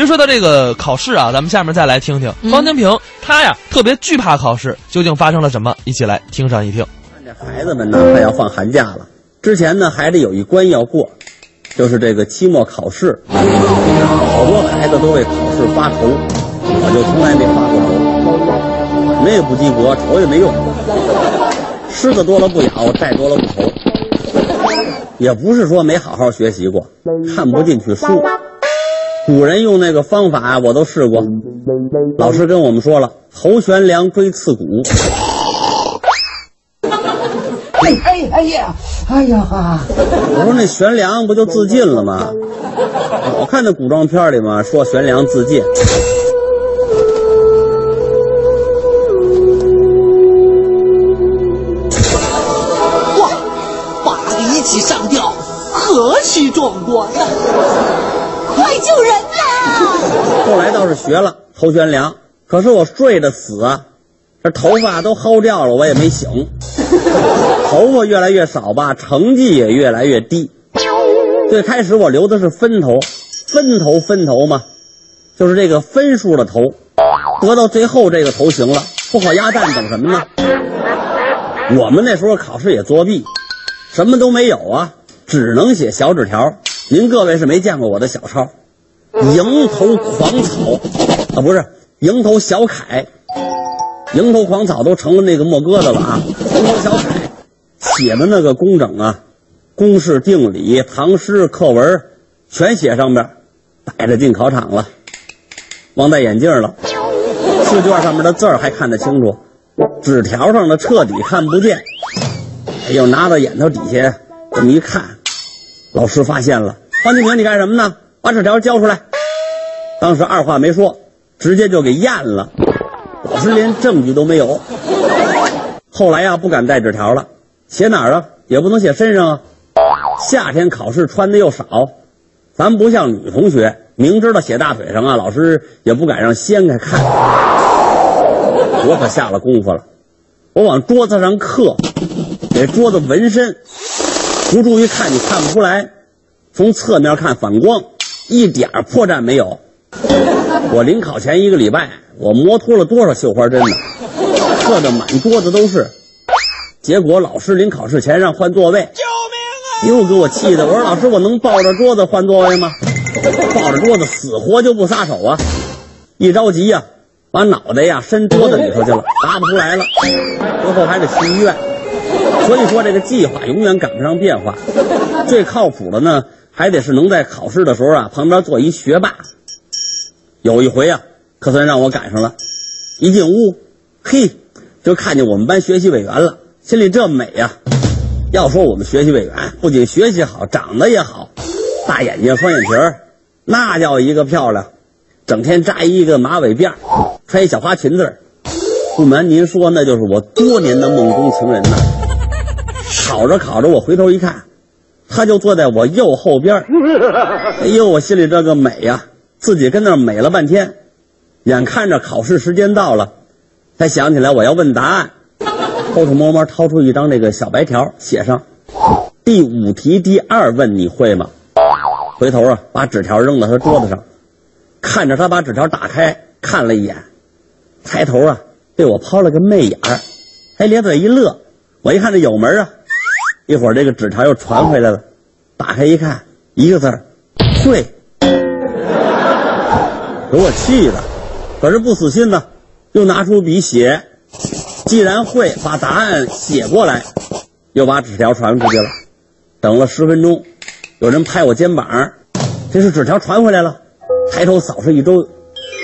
其实说到这个考试啊，咱们下面再来听听方清平，他呀特别惧怕考试，究竟发生了什么？一起来听上一听。这孩子们呢，快要放寒假了，之前呢还得有一关要过，就是这个期末考试。好多孩子都为考试发愁，我就从来没发过愁，没有不及格，愁也没用。虱子多了不咬，债多了不愁。也不是说没好好学习过，看不进去书。古人用那个方法我都试过。老师跟我们说了，头悬梁，锥刺股。哎哎哎呀，哎呀哈！我说那悬梁不就自尽了吗？我看那古装片里嘛，说悬梁自尽。哇，八个一起上吊，何其壮观呐！快救人呐！后来倒是学了头悬梁，可是我睡得死啊，这头发都薅掉了，我也没醒。头发越来越少吧，成绩也越来越低。最开始我留的是分头，分头分头嘛，就是这个分数的头，得到最后这个头型了，不好鸭蛋等什么呢？我们那时候考试也作弊，什么都没有啊，只能写小纸条。您各位是没见过我的小抄，蝇头狂草啊，不是蝇头小楷，蝇头狂草都成了那个墨疙瘩了啊，蝇头小楷写的那个工整啊，公式定理、唐诗课文全写上边，带着进考场了，忘戴眼镜了，试卷上面的字儿还看得清楚，纸条上的彻底看不见。哎呦，拿到眼头底下这么一看，老师发现了，方清平，你干什么呢？把纸条交出来。当时二话没说，直接就给验了。老师连证据都没有。后来呀，不敢带纸条了，写哪儿啊？也不能写身上啊。夏天考试穿的又少，咱不像女同学，明知道写大腿上啊，老师也不敢让掀开看。我可下了功夫了，我往桌子上刻，给桌子纹身，不注意看你看不出来，从侧面看反光，一点破绽没有。我临考前一个礼拜，我磨脱了多少绣花针呢？刻的满桌子都是。结果老师临考试前让换座位，救命啊！又给我气的，我说老师，我能抱着桌子换座位吗？抱着桌子死活就不撒手啊！一着急呀、把脑袋呀伸桌子里头去了，拔不出来了，最后还得去医院。所以说这个计划永远赶不上变化，最靠谱的呢，还得是能在考试的时候啊旁边坐一学霸。有一回啊，可算让我赶上了，一进屋，嘿，就看见我们班学习委员了，心里这美呀、要说我们学习委员不仅学习好，长得也好，大眼睛双眼皮儿，那叫一个漂亮，整天扎一个马尾辫儿，穿一小花裙子。不瞒您说，那就是我多年的梦中情人呐。考着考着，我回头一看，他就坐在我右后边儿。哎呦，我心里这个美呀、自己跟那儿美了半天。眼看着考试时间到了，才想起来我要问答案，偷偷摸摸掏出一张这个小白条，写上第五题第二问你会吗？回头啊，把纸条扔到他桌子上，看着他把纸条打开看了一眼，抬头啊，对我抛了个媚眼儿，还咧嘴一乐。我一看这有门啊，一会儿这个纸条又传回来了，打开一看，一个字儿，会。给我气的，可是不死心呢，又拿出笔写。既然会，把答案写过来，又把纸条传出去了。等了十分钟，有人拍我肩膀，这是纸条传回来了。抬头扫视一周，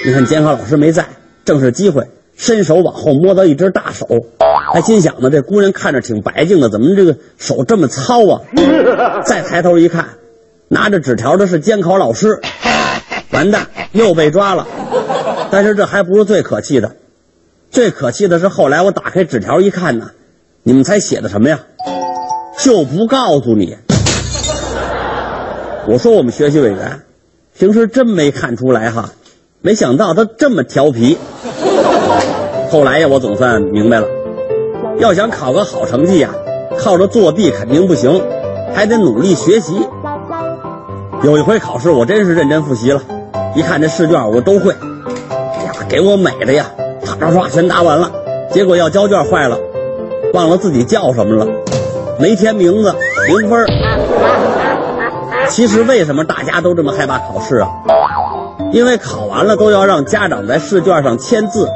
你看监考老师没在，正是机会，伸手往后摸到一只大手，还心想呢，这姑娘看着挺白净的，怎么这个手这么糙啊？再抬头一看，拿着纸条的是监考老师，完蛋，又被抓了。但是这还不是最可气的，最可气的是后来我打开纸条一看呢，你们猜写的什么呀？就不告诉你。我说我们学习委员平时真没看出来哈，没想到他这么调皮。后来呀，我总算明白了，要想考个好成绩呀，靠着作弊肯定不行，还得努力学习。有一回考试，我真是认真复习了，一看这试卷我都会，哎呀，给我美的呀，唰唰唰全答完了。结果要交卷坏了，忘了自己叫什么了，没填名字，零分。其实为什么大家都这么害怕考试啊？因为考完了都要让家长在试卷上签字，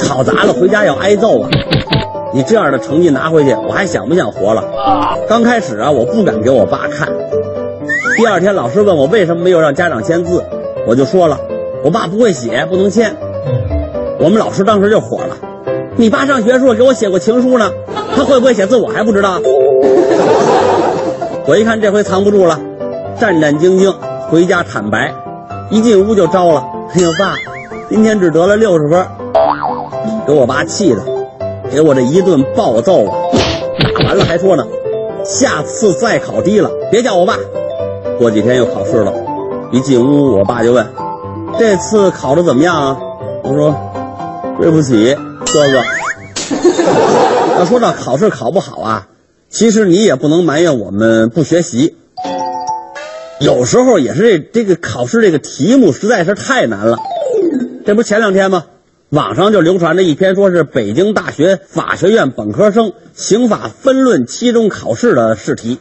考砸了回家要挨揍啊！你这样的成绩拿回去，我还想不想活了？刚开始啊，我不敢给我爸看。第二天老师问我为什么没有让家长签字，我就说了，我爸不会写，不能签。我们老师当时就火了，你爸上学时候给我写过情书呢，他会不会写字我还不知道。我一看这回藏不住了，战战兢兢回家坦白，一进屋就招了。哎呦爸，今天只得了六十分，给我爸气的，给我这一顿暴揍啊！打完了还说呢，下次再考低了别叫我爸。过几天又考试了，一进屋我爸就问，这次考的怎么样啊？我说，对不起，哥哥。要说到考试考不好啊，其实你也不能埋怨我们不学习。有时候也是这这个考试这个题目实在是太难了。这不前两天吗？网上就流传着一篇说是北京大学法学院本科生刑法分论期中考试的试题。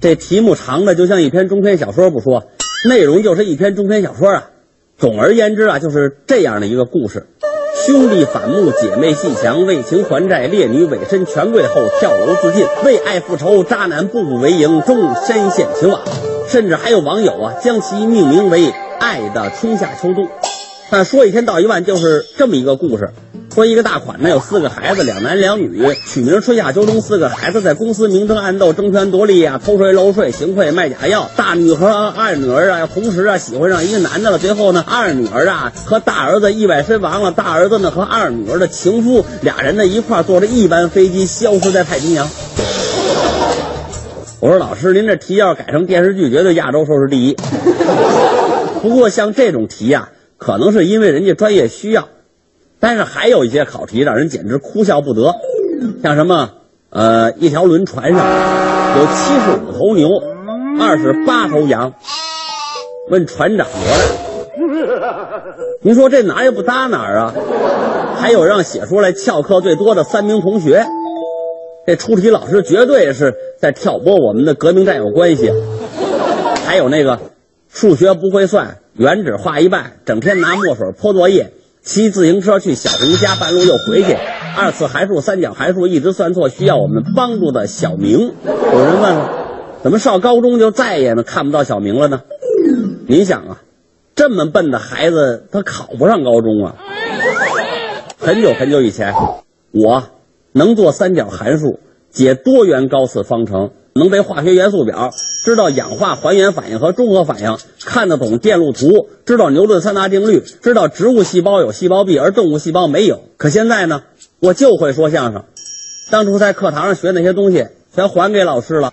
这题目长的就像一篇中篇小说不说，内容就是一篇中篇小说啊。总而言之啊，就是这样的一个故事：兄弟反目，姐妹戏强，为情还债，烈女委身权贵后跳楼自尽，为爱复仇，渣男步步为营，终身陷情网。甚至还有网友啊，将其命名为《爱的春夏秋冬》。但说一千道一万，就是这么一个故事。说一个大款呢，有四个孩子，两男两女，取名春夏秋冬。四个孩子在公司明争暗斗，争权夺利啊，偷税漏税，行贿卖假药。大女和二女儿啊，同时啊喜欢上一个男的了。最后呢，二女儿啊和大儿子意外身亡了，大儿子呢和二女儿的情夫俩人呢一块坐着一班飞机消失在太平洋。我说老师，您这题要改成电视剧，绝对亚洲收视第一。不过像这种题呀，可能是因为人家专业需要，但是还有一些考题让人简直哭笑不得，像什么呃，一条轮船上有七十五头牛，二十八头羊，问船长多大？您说这哪也不搭哪儿啊？还有让写出来翘课最多的三名同学。这出题老师绝对是在挑拨我们的革命战友关系，还有那个数学不会算，原纸画一半，整天拿墨水泼作业，骑自行车去小明家，半路又回去，二次函数、三角函数一直算错，需要我们帮助的小明。有人问了，怎么上高中就再也呢看不到小明了呢？你想啊，这么笨的孩子，他考不上高中啊。很久很久以前，我。能做三角函数，解多元高次方程，能背化学元素表，知道氧化还原反应和中和反应，看得懂电路图，知道牛顿三大定律，知道植物细胞有细胞壁，而动物细胞没有。可现在呢，我就会说相声，当初在课堂上学那些东西，全还给老师了。